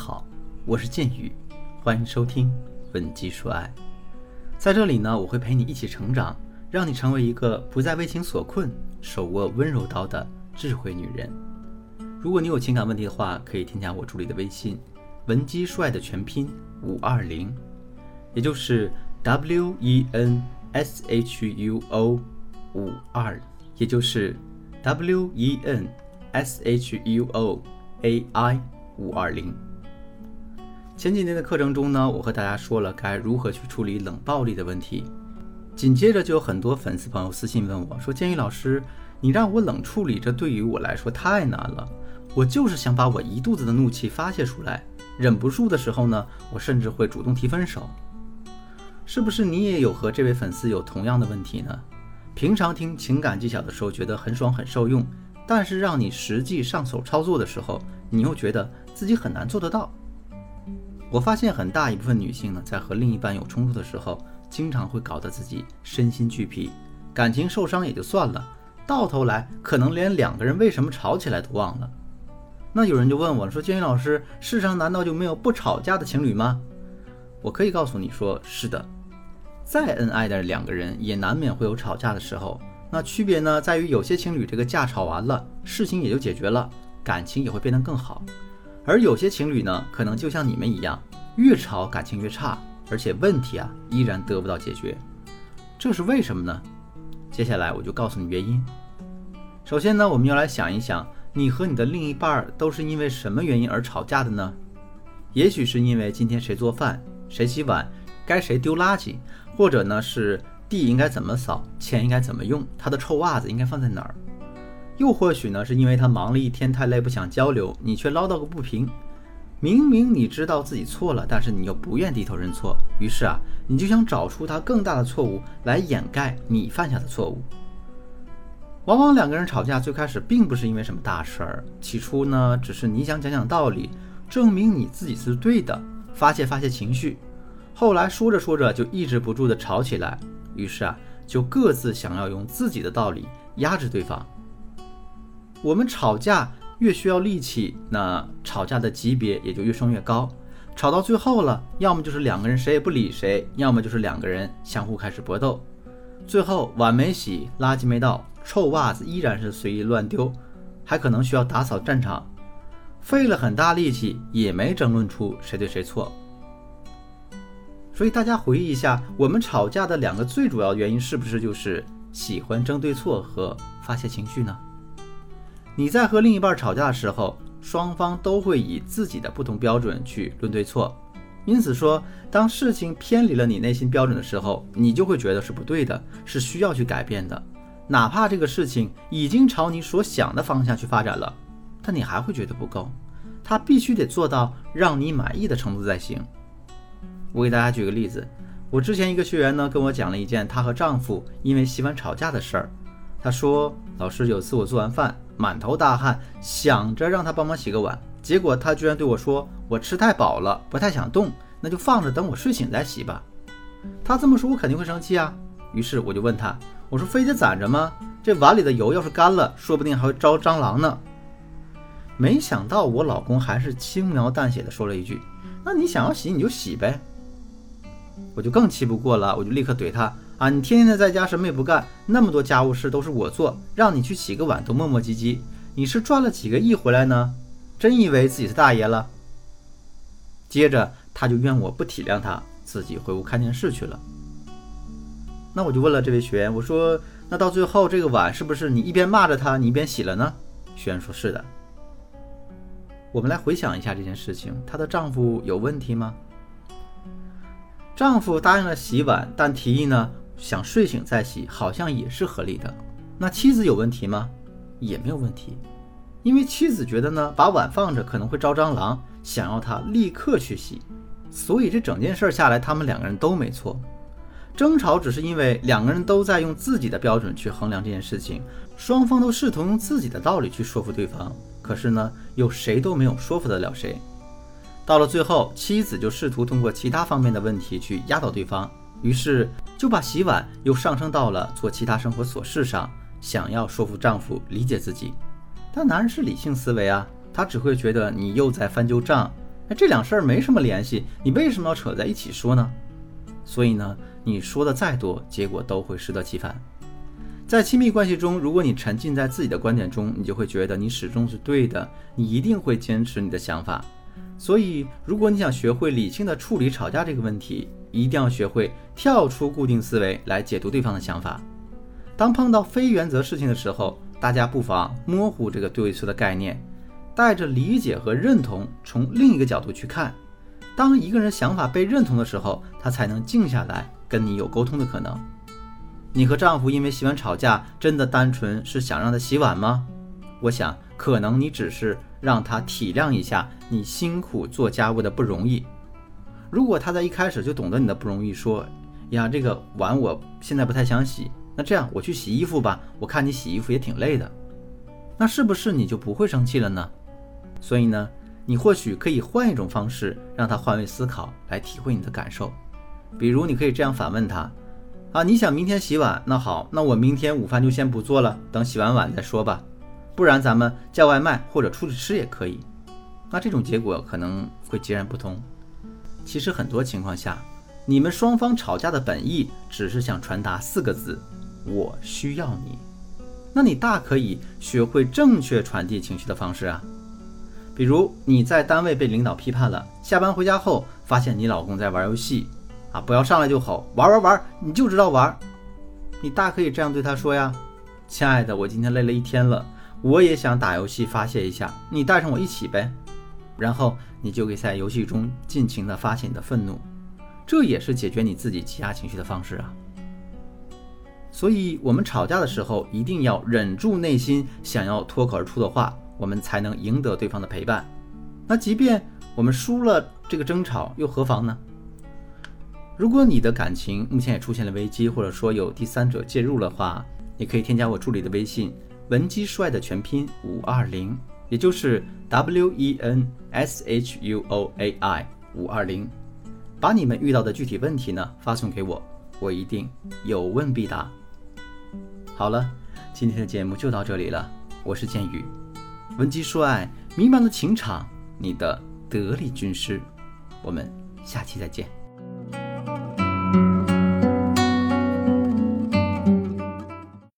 好，我是剑宇，欢迎收听《文姬说爱》。在这里呢，我会陪你一起成长，让你成为一个不再为情所困、手握温柔刀的智慧女人。如果你有情感问题的话，可以添加我助理的微信“文姬说爱”的全拼五二零，也就是 W E N S H U O 五二，也就是 W E N S H U O A I 五二零。前几天的课程中呢，我和大家说了该如何去处理冷暴力的问题。紧接着就有很多粉丝朋友私信问我说：“建议老师，你让我冷处理，这对于我来说太难了。我就是想把我一肚子的怒气发泄出来，忍不住的时候呢，我甚至会主动提分手。是不是你也有和这位粉丝有同样的问题呢？平常听情感技巧的时候觉得很爽很受用，但是让你实际上手操作的时候，你又觉得自己很难做得到。”我发现很大一部分女性呢，在和另一半有冲突的时候，经常会搞得自己身心俱疲，感情受伤也就算了，到头来可能连两个人为什么吵起来都忘了。那有人就问我了，说建宇老师，世上难道就没有不吵架的情侣吗？我可以告诉你说，是的，再恩爱的两个人也难免会有吵架的时候。那区别呢，在于有些情侣这个架吵完了，事情也就解决了，感情也会变得更好。而有些情侣呢，可能就像你们一样，越吵感情越差，而且问题啊依然得不到解决，这是为什么呢？接下来我就告诉你原因。首先呢，我们要来想一想，你和你的另一半都是因为什么原因而吵架的呢？也许是因为今天谁做饭、谁洗碗、该谁丢垃圾，或者呢是地应该怎么扫、钱应该怎么用、他的臭袜子应该放在哪儿。又或许呢，是因为他忙了一天太累不想交流，你却唠叨个不停。明明你知道自己错了，但是你又不愿低头认错，于是啊，你就想找出他更大的错误来掩盖你犯下的错误。往往两个人吵架最开始并不是因为什么大事儿，起初呢，只是你想讲讲道理，证明你自己是对的，发泄发泄情绪。后来说着说着就抑制不住的吵起来，于是啊，就各自想要用自己的道理压制对方。我们吵架越需要力气，那吵架的级别也就越升越高。吵到最后了，要么就是两个人谁也不理谁，要么就是两个人相互开始搏斗。最后碗没洗，垃圾没倒，臭袜子依然是随意乱丢，还可能需要打扫战场，费了很大力气也没争论出谁对谁错。所以大家回忆一下，我们吵架的两个最主要原因是不是就是喜欢争对错和发泄情绪呢？你在和另一半吵架的时候，双方都会以自己的不同标准去论对错，因此说，当事情偏离了你内心标准的时候，你就会觉得是不对的，是需要去改变的。哪怕这个事情已经朝你所想的方向去发展了，但你还会觉得不够，他必须得做到让你满意的程度才行。我给大家举个例子，我之前一个学员呢跟我讲了一件她和丈夫因为洗碗吵架的事儿，她说，老师有次我做完饭。满头大汗，想着让他帮忙洗个碗，结果他居然对我说：“我吃太饱了，不太想动，那就放着，等我睡醒再洗吧。”他这么说，我肯定会生气啊。于是我就问他：“我说非得攒着吗？这碗里的油要是干了，说不定还会招蟑螂呢。”没想到我老公还是轻描淡写的说了一句：“那你想要洗你就洗呗。”我就更气不过了，我就立刻怼他。啊！你天天的在家什么也不干，那么多家务事都是我做，让你去洗个碗都磨磨唧唧。你是赚了几个亿回来呢？真以为自己是大爷了？接着他就怨我不体谅他，自己回屋看电视去了。那我就问了这位学员，我说：那到最后这个碗是不是你一边骂着他，你一边洗了呢？学员说是的。我们来回想一下这件事情，她的丈夫有问题吗？丈夫答应了洗碗，但提议呢？想睡醒再洗，好像也是合理的。那妻子有问题吗？也没有问题，因为妻子觉得呢，把碗放着可能会招蟑螂，想要他立刻去洗。所以这整件事下来，他们两个人都没错。争吵只是因为两个人都在用自己的标准去衡量这件事情，双方都试图用自己的道理去说服对方。可是呢，又谁都没有说服得了谁。到了最后，妻子就试图通过其他方面的问题去压倒对方。于是就把洗碗又上升到了做其他生活琐事上，想要说服丈夫理解自己。但男人是理性思维啊，他只会觉得你又在翻旧账，那这两事儿没什么联系，你为什么要扯在一起说呢？所以呢，你说的再多，结果都会适得其反。在亲密关系中，如果你沉浸在自己的观点中，你就会觉得你始终是对的，你一定会坚持你的想法。所以，如果你想学会理性的处理吵架这个问题，一定要学会跳出固定思维来解读对方的想法。当碰到非原则事情的时候，大家不妨模糊这个对错的概念，带着理解和认同，从另一个角度去看。当一个人想法被认同的时候，他才能静下来跟你有沟通的可能。你和丈夫因为洗碗吵架，真的单纯是想让他洗碗吗？我想，可能你只是让他体谅一下你辛苦做家务的不容易。如果他在一开始就懂得你的不容易，说呀，这个碗我现在不太想洗，那这样我去洗衣服吧。我看你洗衣服也挺累的，那是不是你就不会生气了呢？所以呢，你或许可以换一种方式，让他换位思考，来体会你的感受。比如，你可以这样反问他。啊，你想明天洗碗？那好，那我明天午饭就先不做了，等洗完碗再说吧。不然咱们叫外卖或者出去吃也可以。那这种结果可能会截然不同。其实很多情况下，你们双方吵架的本意只是想传达四个字：我需要你。那你大可以学会正确传递情绪的方式啊。比如你在单位被领导批判了，下班回家后发现你老公在玩游戏。啊！不要上来就吼，玩玩玩，你就知道玩。你大可以这样对他说呀：“亲爱的，我今天累了一天了，我也想打游戏发泄一下，你带上我一起呗。”然后你就可以在游戏中尽情的发泄你的愤怒，这也是解决你自己积压情绪的方式啊。所以，我们吵架的时候一定要忍住内心想要脱口而出的话，我们才能赢得对方的陪伴。那即便我们输了这个争吵，又何妨呢？如果你的感情目前也出现了危机，或者说有第三者介入的话，你可以添加我助理的微信“文姬说爱”的全拼五二零，也就是 W E N S H U O A I 五二零，把你们遇到的具体问题呢发送给我，我一定有问必答。好了，今天的节目就到这里了，我是剑宇，文姬说爱，迷茫的情场，你的得力军师，我们下期再见。